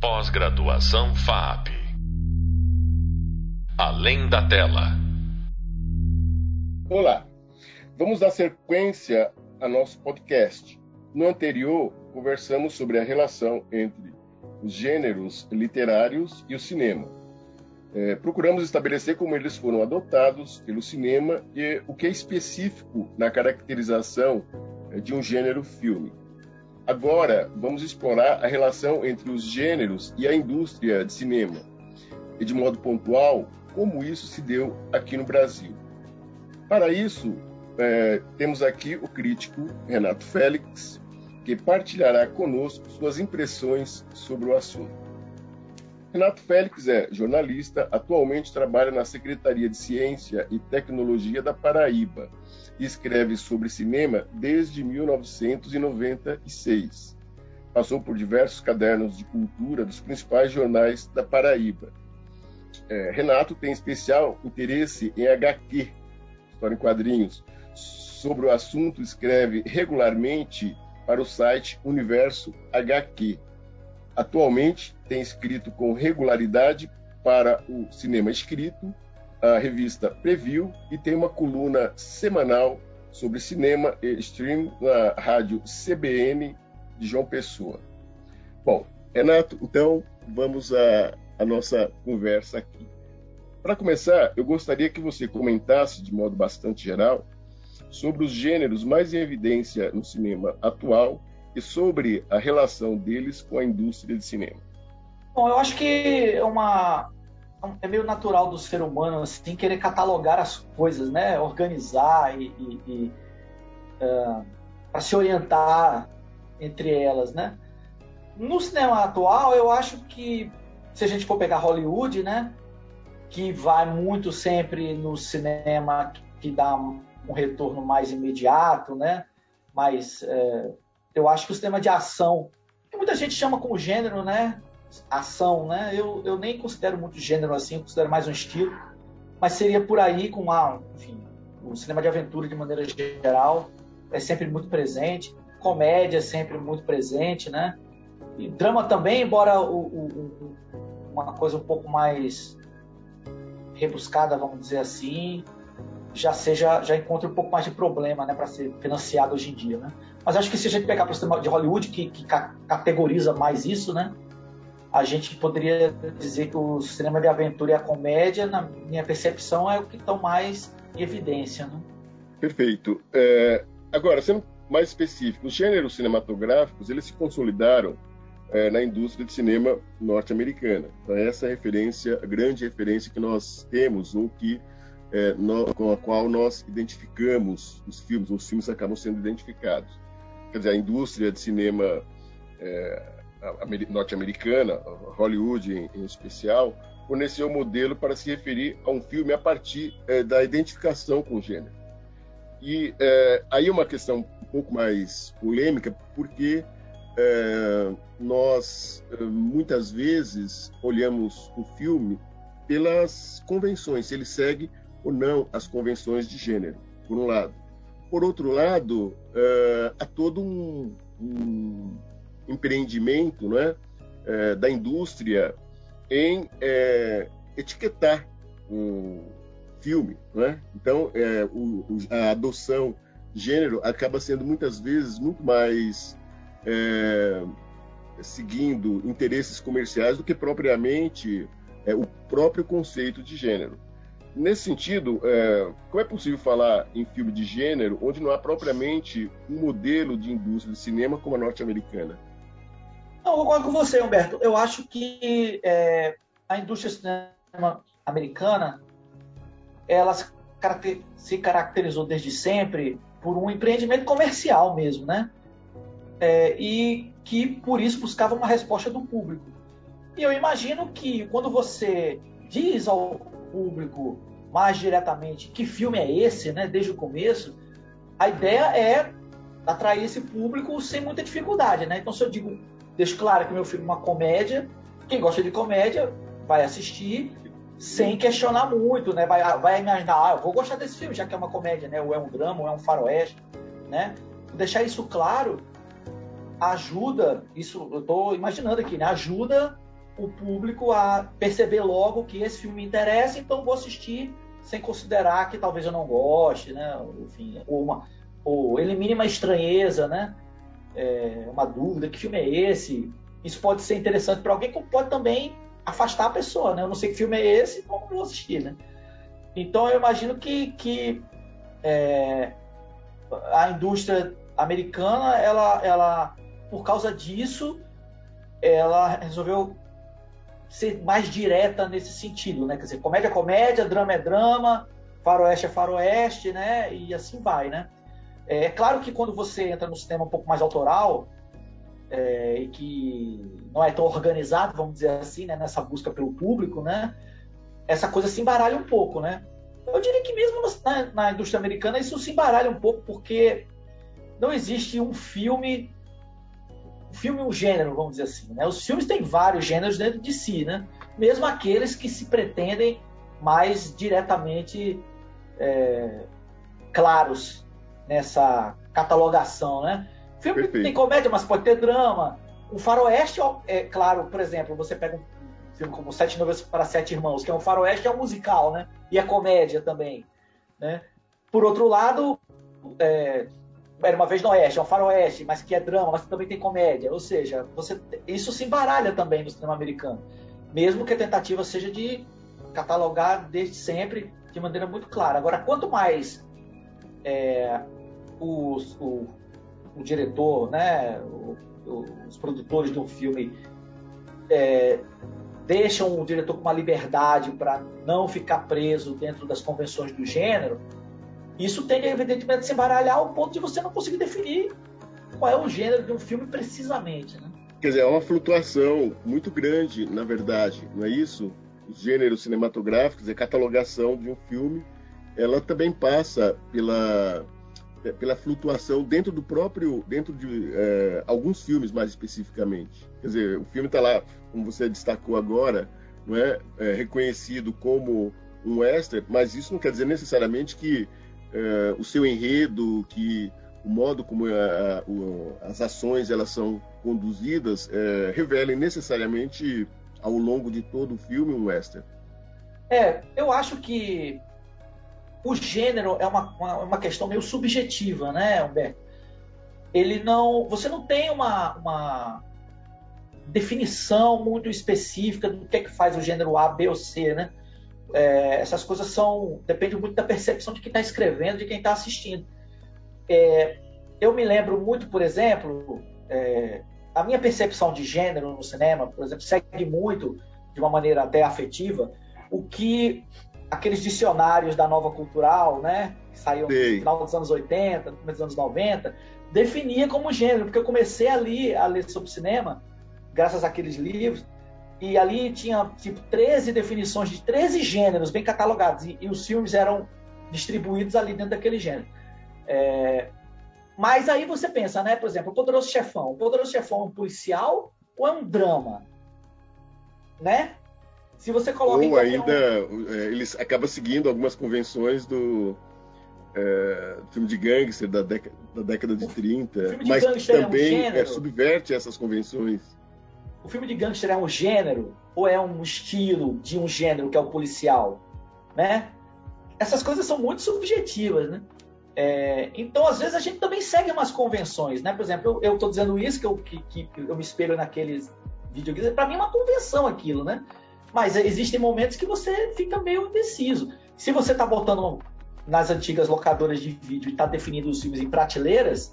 Pós-graduação FAP. Além da tela. Olá, vamos dar sequência a nosso podcast. No anterior, conversamos sobre a relação entre os gêneros literários e o cinema. É, procuramos estabelecer como eles foram adotados pelo cinema e o que é específico na caracterização é, de um gênero filme. Agora, vamos explorar a relação entre os gêneros e a indústria de cinema, e de modo pontual, como isso se deu aqui no Brasil. Para isso, é, temos aqui o crítico Renato Félix, que partilhará conosco suas impressões sobre o assunto. Renato Félix é jornalista, atualmente trabalha na Secretaria de Ciência e Tecnologia da Paraíba e escreve sobre cinema desde 1996. Passou por diversos cadernos de cultura dos principais jornais da Paraíba. É, Renato tem especial interesse em HQ, história em quadrinhos. Sobre o assunto, escreve regularmente para o site Universo HQ. Atualmente, tem escrito com regularidade para o Cinema Escrito, a revista Preview e tem uma coluna semanal sobre cinema e stream na rádio CBN de João Pessoa. Bom, Renato, então vamos à, à nossa conversa aqui. Para começar, eu gostaria que você comentasse de modo bastante geral sobre os gêneros mais em evidência no cinema atual e sobre a relação deles com a indústria de cinema. Bom, eu acho que é uma é meio natural do ser humano assim querer catalogar as coisas, né? Organizar e, e, e uh, para se orientar entre elas, né? No cinema atual, eu acho que se a gente for pegar Hollywood, né? Que vai muito sempre no cinema que dá um retorno mais imediato, né? Mas é, eu acho que o cinema de ação, que muita gente chama como gênero, né? Ação, né? Eu, eu nem considero muito gênero assim, eu considero mais um estilo, mas seria por aí com a, enfim, o cinema de aventura de maneira geral é sempre muito presente, comédia é sempre muito presente, né? E drama também, embora o, o, o, uma coisa um pouco mais rebuscada, vamos dizer assim, já seja já encontra um pouco mais de problema né, para ser financiado hoje em dia. Né? Mas acho que se a gente pegar para o sistema de Hollywood, que, que categoriza mais isso, né, a gente poderia dizer que o cinema de aventura e a comédia, na minha percepção, é o que estão mais em evidência. Né? Perfeito. É, agora, sendo mais específico, os gêneros cinematográficos eles se consolidaram é, na indústria de cinema norte-americana. Então, essa é a referência, a grande referência que nós temos, ou que é, no, com a qual nós identificamos os filmes, os filmes acabam sendo identificados. Quer dizer, a indústria de cinema é, norte-americana, Hollywood em, em, especial, forneceu um modelo para se referir a um filme a partir é, da identificação com o gênero. E é, aí uma questão um pouco mais polêmica, porque é, nós é, muitas vezes olhamos o filme pelas convenções, ele segue ou não as convenções de gênero, por um lado. Por outro lado, uh, há todo um, um empreendimento né, uh, da indústria em uh, etiquetar o filme. Né? Então, o, a adoção de gênero acaba sendo muitas vezes muito mais seguindo interesses comerciais do que propriamente o próprio conceito de gênero. Nesse sentido, é, como é possível falar em filme de gênero onde não há propriamente um modelo de indústria de cinema como a norte-americana? Não, eu concordo com você, Humberto. Eu acho que é, a indústria de cinema americana ela se caracterizou desde sempre por um empreendimento comercial mesmo, né? É, e que por isso buscava uma resposta do público. E eu imagino que quando você diz ao público mais diretamente que filme é esse, né, desde o começo, a ideia é atrair esse público sem muita dificuldade, né? Então se eu digo, deixo claro que meu filme é uma comédia, quem gosta de comédia vai assistir sem questionar muito, né? Vai, vai imaginar, ah, eu vou gostar desse filme, já que é uma comédia, né? Ou é um drama, ou é um faroeste, né? Deixar isso claro ajuda, isso eu estou imaginando aqui, né? Ajuda o público a perceber logo que esse filme me interessa, então vou assistir sem considerar que talvez eu não goste, né? Enfim, ou, uma, ou elimine uma estranheza, né? É, uma dúvida, que filme é esse? Isso pode ser interessante para alguém, como pode também afastar a pessoa, né? Eu não sei que filme é esse, então vou assistir, né? Então eu imagino que, que é, a indústria americana, ela, ela, por causa disso, ela resolveu ser mais direta nesse sentido, né? Quer dizer, comédia é comédia, drama é drama, faroeste é faroeste, né? E assim vai, né? É, é claro que quando você entra no cinema um pouco mais autoral é, e que não é tão organizado, vamos dizer assim, né? Nessa busca pelo público, né? Essa coisa se embaralha um pouco, né? Eu diria que mesmo na, na indústria americana isso se embaralha um pouco porque não existe um filme um filme um gênero, vamos dizer assim. Né? Os filmes têm vários gêneros dentro de si, né? mesmo aqueles que se pretendem mais diretamente é, claros nessa catalogação. Né? Filme Perfeito. tem comédia, mas pode ter drama. O faroeste, é claro, por exemplo, você pega um filme como Sete Noivas para Sete Irmãos, que é um faroeste, é um musical, né? E é comédia também. Né? Por outro lado, é, era uma vez no Oeste, é um faroeste, mas que é drama, mas também tem comédia. Ou seja, você, isso se embaralha também no cinema americano. Mesmo que a tentativa seja de catalogar desde sempre de maneira muito clara. Agora, quanto mais é, os, o, o, diretor, né, o, o, os produtores de um filme é, deixam o diretor com uma liberdade para não ficar preso dentro das convenções do gênero, isso tende, evidentemente, a se embaralhar ao ponto de você não conseguir definir qual é o gênero de um filme precisamente. Né? Quer dizer, é uma flutuação muito grande, na verdade, não é isso? Os gêneros cinematográficos, a catalogação de um filme, ela também passa pela, pela flutuação dentro do próprio, dentro de é, alguns filmes mais especificamente. Quer dizer, o filme está lá, como você destacou agora, não é, é reconhecido como um western, mas isso não quer dizer necessariamente que é, o seu enredo, que o modo como a, a, o, as ações elas são conduzidas é, revelem necessariamente ao longo de todo o filme um western. É, eu acho que o gênero é uma, uma, uma, questão meio subjetiva, né, Humberto? Ele não, você não tem uma, uma definição muito específica do que é que faz o gênero A, B ou C, né? É, essas coisas são. depende muito da percepção de quem está escrevendo, de quem está assistindo. É, eu me lembro muito, por exemplo, é, a minha percepção de gênero no cinema, por exemplo, segue muito, de uma maneira até afetiva, o que aqueles dicionários da nova cultural, né, que saíam no final dos anos 80, no começo dos anos 90, definia como gênero, porque eu comecei ali a ler sobre cinema, graças àqueles livros, e ali tinha tipo 13 definições de 13 gêneros bem catalogados e, e os filmes eram distribuídos ali dentro daquele gênero. É, mas aí você pensa, né? Por exemplo, o Poderoso Chefão. O Poderoso Chefão é um policial ou é um drama? Né? Se você coloca ou ainda um... É, eles acabam seguindo algumas convenções do é, filme de gangster da década, da década de 30, mas também é um subverte essas convenções o filme de gangster é um gênero ou é um estilo de um gênero que é o policial, né? Essas coisas são muito subjetivas, né? É, então, às vezes, a gente também segue umas convenções, né? Por exemplo, eu estou dizendo isso, que eu, que, que eu me espelho naqueles videogames. Para mim é uma convenção aquilo, né? Mas existem momentos que você fica meio indeciso. Se você está botando nas antigas locadoras de vídeo e está definindo os filmes em prateleiras,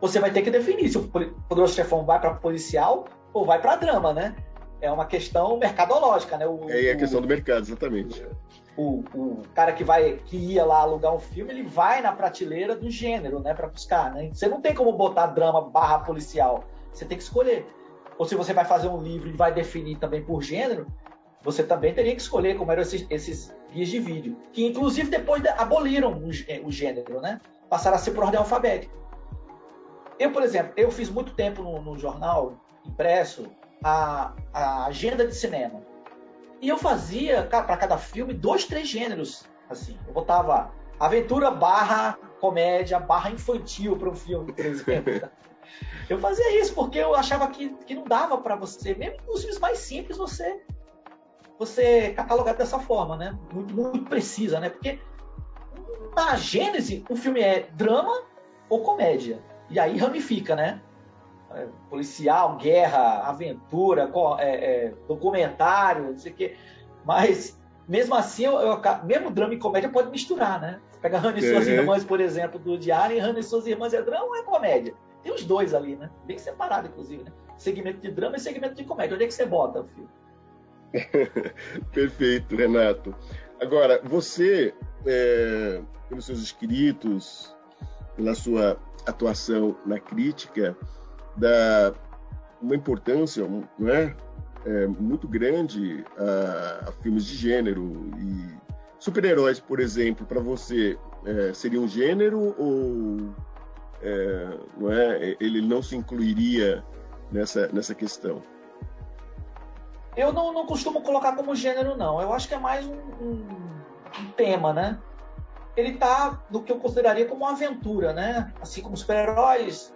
você vai ter que definir se o Poderoso Chefão vai para policial ou vai para drama, né? É uma questão mercadológica, né? O, é a questão do mercado, exatamente. O, o, cara que vai que ia lá alugar um filme, ele vai na prateleira do gênero, né, para buscar, né? Você não tem como botar drama barra policial. Você tem que escolher. Ou se você vai fazer um livro e vai definir também por gênero, você também teria que escolher como eram esses, esses guias de vídeo, que inclusive depois aboliram o, o gênero, né? Passaram a ser por ordem alfabética. Eu, por exemplo, eu fiz muito tempo no, no jornal impresso a, a agenda de cinema. E eu fazia, para cada filme, dois, três gêneros. Assim, eu botava aventura barra comédia barra infantil para um filme, por exemplo. Eu fazia isso porque eu achava que, que não dava para você, mesmo nos filmes mais simples, você você catalogar dessa forma, né? Muito, muito precisa, né? Porque na gênese, o filme é drama ou comédia. E aí ramifica, né? É, policial, guerra, aventura, é, é, documentário, não sei o quê. Mas, mesmo assim, eu, eu, mesmo drama e comédia pode misturar, né? Você pega Hannah e suas irmãs, por exemplo, do Diário, e Hannah e suas irmãs é drama ou é comédia? Tem os dois ali, né? Bem separado, inclusive, né? Segmento de drama e segmento de comédia. Onde é que você bota o filme? Perfeito, Renato. Agora, você, é, pelos seus escritos, pela sua atuação na crítica, dá uma importância não é? é muito grande a, a, filmes de gênero e super-heróis, por exemplo, para você é, seria um gênero ou é, não é? ele não se incluiria nessa, nessa questão? Eu não, não costumo colocar como gênero, não. Eu acho que é mais um, um, um tema, né? Ele tá no que eu consideraria como uma aventura, né? Assim como super-heróis,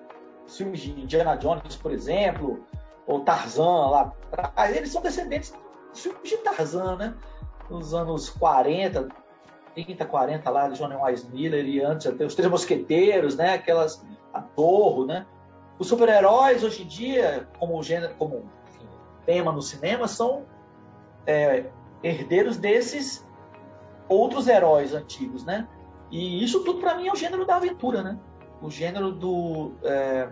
filmes de Indiana Jones, por exemplo, ou Tarzan lá atrás, eles são descendentes dos filmes de Tarzan, né? Nos anos 40, 30, 40 lá, de John Wise Miller e antes até os Três Mosqueteiros, né? Aquelas, a Torre, né? Os super-heróis hoje em dia, como gênero, como tema no cinema são é, herdeiros desses outros heróis antigos, né? E isso tudo para mim é o gênero da aventura, né? O gênero do, é,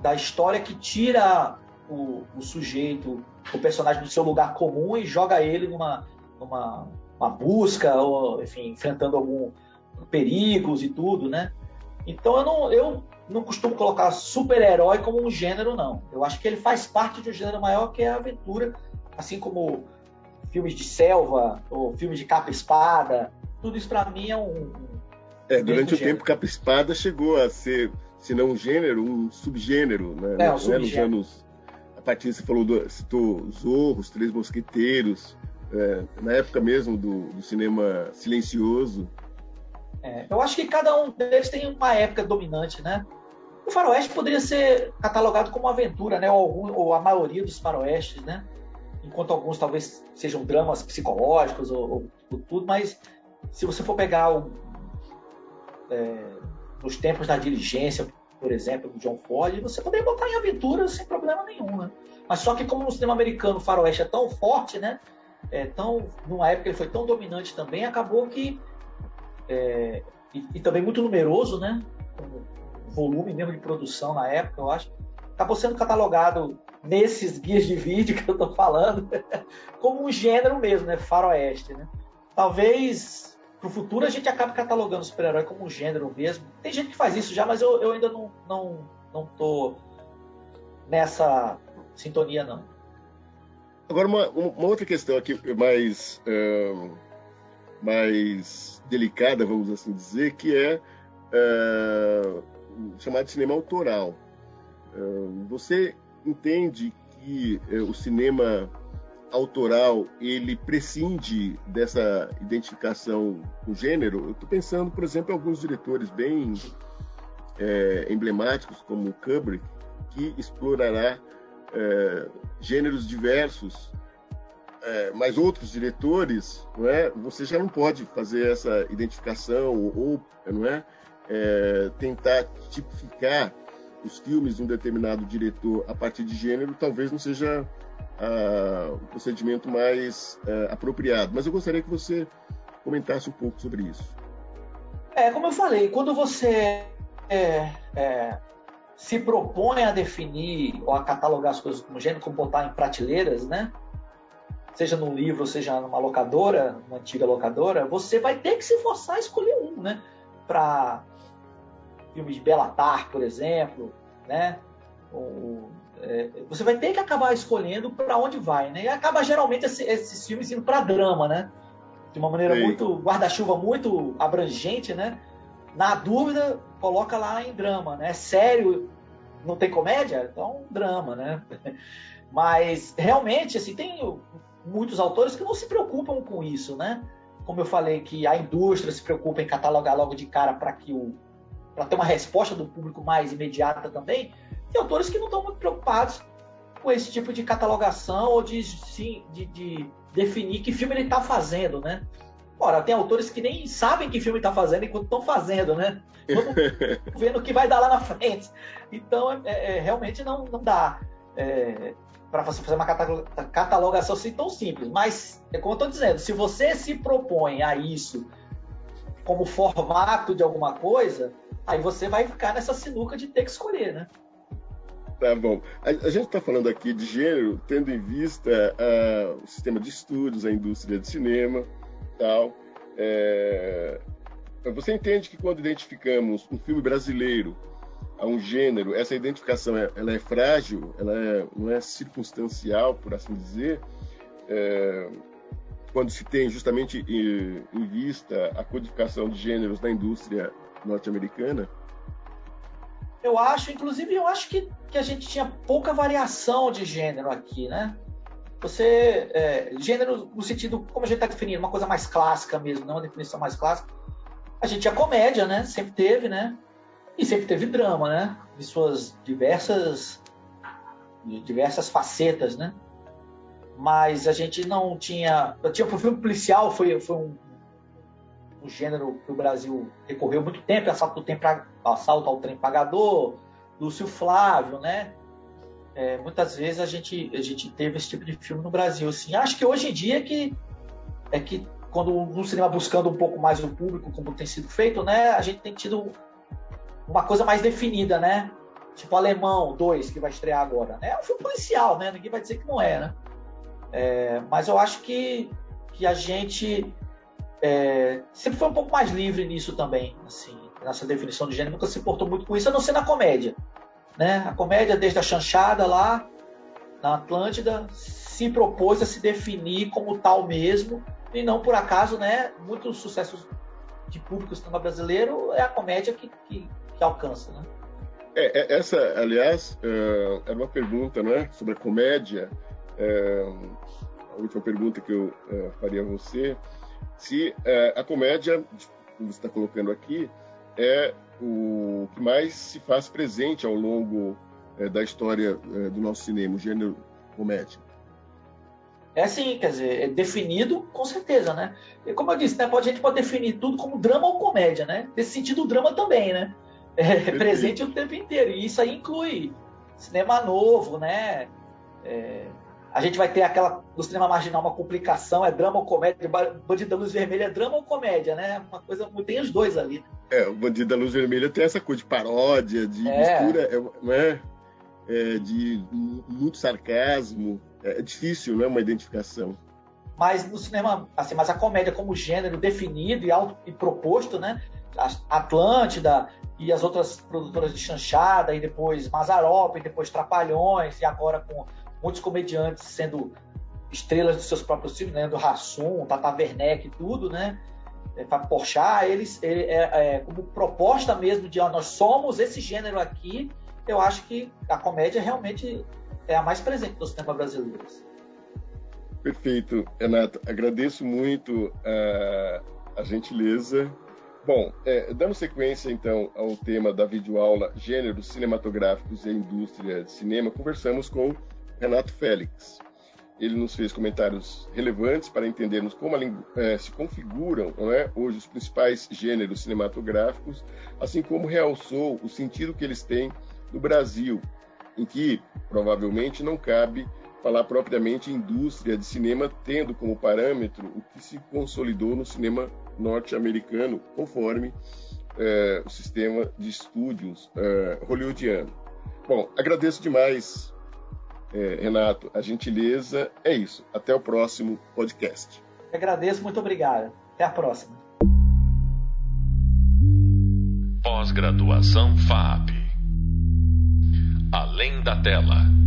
da história que tira o, o, sujeito, o personagem do seu lugar comum e joga ele numa, numa uma busca, ou, enfim, enfrentando algum perigos e tudo, né? Então eu não, eu não costumo colocar super-herói como um gênero, não. Eu acho que ele faz parte de um gênero maior que é a aventura, assim como filmes de selva ou filmes de capa-espada. Tudo isso para mim é um. É, durante o gênero. tempo, capa-espada chegou a ser, se não um gênero, um subgênero, né? É, um subgênero. Nos anos, a partir você falou do, citou Zorro, Os Três Mosqueteiros, é, na época mesmo do, do cinema silencioso. É, eu acho que cada um deles tem uma época dominante, né? O faroeste poderia ser catalogado como aventura, né? Ou, algum, ou a maioria dos faroestes, né? Enquanto alguns talvez sejam dramas psicológicos ou, ou, ou tudo, mas se você for pegar o, é, nos tempos da diligência, por exemplo, do John Ford, você poderia botar em aventura sem problema nenhum, né? Mas só que como no cinema americano o faroeste é tão forte, né? É tão, numa época ele foi tão dominante também, acabou que é, e, e, também muito numeroso, né? volume mesmo de produção na época, eu acho, acabou sendo catalogado nesses guias de vídeo que eu estou falando como um gênero mesmo, né? Faroeste, né? Talvez para o futuro a gente acabe catalogando o super-herói como um gênero mesmo. Tem gente que faz isso já, mas eu, eu ainda não, não, não tô nessa sintonia, não. Agora, uma, uma outra questão aqui mais, mais delicada, vamos assim dizer, que é uh, chamado de cinema autoral. Você entende que é, o cinema autoral ele prescinde dessa identificação com gênero? Eu estou pensando, por exemplo, em alguns diretores bem é, emblemáticos, como Kubrick, que explorará é, gêneros diversos, é, mas outros diretores, não é? Você já não pode fazer essa identificação ou, não é? é, tentar tipificar os filmes de um determinado diretor a partir de gênero talvez não seja o procedimento mais é, apropriado. Mas eu gostaria que você comentasse um pouco sobre isso. É, como eu falei, quando você é, é, se propõe a definir ou a catalogar as coisas como gênero, como botar em prateleiras, né? Seja num livro, seja numa locadora, uma antiga locadora, você vai ter que se forçar a escolher um, né? Para filmes de Belatar, por exemplo, né? Ou, é, você vai ter que acabar escolhendo para onde vai, né? E acaba geralmente esse, esses filmes indo para drama, né? De uma maneira Sim. muito guarda-chuva muito abrangente, né? Na dúvida, coloca lá em drama, né? Sério, não tem comédia, então drama, né? Mas realmente, assim, tem muitos autores que não se preocupam com isso, né? Como eu falei que a indústria se preocupa em catalogar logo de cara para que o para ter uma resposta do público mais imediata também, tem autores que não estão muito preocupados com esse tipo de catalogação ou de, sim, de, de definir que filme ele está fazendo, né? Ora, tem autores que nem sabem que filme está fazendo enquanto estão fazendo, né? Vendo o que vai dar lá na frente. Então, é, é, realmente não, não dá é, para você fazer uma catalogação assim tão simples. Mas, é como eu estou dizendo, se você se propõe a isso como formato de alguma coisa, aí você vai ficar nessa sinuca de ter que escolher, né? Tá bom. A, a gente está falando aqui de gênero, tendo em vista uh, o sistema de estudos, a indústria de cinema, tal. É... Você entende que quando identificamos um filme brasileiro a um gênero, essa identificação é, ela é frágil, ela é, não é circunstancial, por assim dizer, é... quando se tem justamente em, em vista a codificação de gêneros na indústria norte-americana? Eu acho, inclusive, eu acho que, que a gente tinha pouca variação de gênero aqui, né? Você, é, gênero no sentido, como a gente está definindo, uma coisa mais clássica mesmo, não uma definição mais clássica. A gente tinha comédia, né? Sempre teve, né? E sempre teve drama, né? De suas diversas, diversas facetas, né? Mas a gente não tinha. Tinha o filme policial, foi, foi um, um gênero que o Brasil recorreu muito tempo, assalto, tempo, assalto ao trem pagador, Lúcio Flávio, né? É, muitas vezes a gente, a gente teve esse tipo de filme no Brasil. Assim. Acho que hoje em dia é que, é que quando o cinema buscando um pouco mais o público, como tem sido feito, né? A gente tem tido uma coisa mais definida, né? Tipo Alemão 2, que vai estrear agora. Né? É um filme policial, né? Ninguém vai dizer que não é, né? É, mas eu acho que, que a gente é, sempre foi um pouco mais livre nisso também, assim, nessa definição de gênero, nunca se importou muito com isso, a não ser na comédia. Né? A comédia, desde a chanchada lá na Atlântida, se propôs a se definir como tal mesmo, e não por acaso, né, muitos sucessos de público cinema brasileiro é a comédia que, que, que alcança. Né? É, é essa, aliás, é, era uma pergunta né, sobre a comédia. É, a última pergunta que eu é, faria a você se é, a comédia, como você está colocando aqui, é o que mais se faz presente ao longo é, da história é, do nosso cinema, o gênero comédia. É sim, quer dizer, é definido com certeza, né? E como eu disse, né, a gente pode definir tudo como drama ou comédia, né? Nesse sentido, o drama também, né? É presente o tempo inteiro. E isso aí inclui cinema novo, né? É, a gente vai ter aquela no cinema marginal uma complicação, é drama ou comédia, Bandido da Luz Vermelha é drama ou comédia, né? Uma coisa, tem os dois ali. É, o Bandido da Luz Vermelha tem essa coisa de paródia, de é. mistura, é, né? É, de muito sarcasmo, é, é difícil, né? Uma identificação. Mas no cinema, assim, mas a comédia como gênero definido e, auto, e proposto, né? Atlântida e as outras produtoras de chanchada, e depois Mazarop, e depois Trapalhões, e agora com muitos comediantes sendo estrelas dos seus próprios filmes, né? Do Rassum, Tata Werneck e tudo, né? É, Porchat, eles, é, é, como proposta mesmo de ó, nós somos esse gênero aqui, eu acho que a comédia realmente é a mais presente no cinema brasileiro. Perfeito, Renato. Agradeço muito uh, a gentileza. Bom, é, dando sequência então ao tema da videoaula Gêneros Cinematográficos e Indústria de Cinema, conversamos com Renato Félix. Ele nos fez comentários relevantes para entendermos como é, se configuram é, hoje os principais gêneros cinematográficos, assim como realçou o sentido que eles têm no Brasil, em que provavelmente não cabe falar propriamente indústria de cinema, tendo como parâmetro o que se consolidou no cinema norte-americano, conforme é, o sistema de estúdios é, hollywoodiano. Bom, agradeço demais é, Renato, a gentileza é isso. Até o próximo podcast. Eu agradeço, muito obrigado. Até a próxima. Pós-graduação FAP. Além da tela.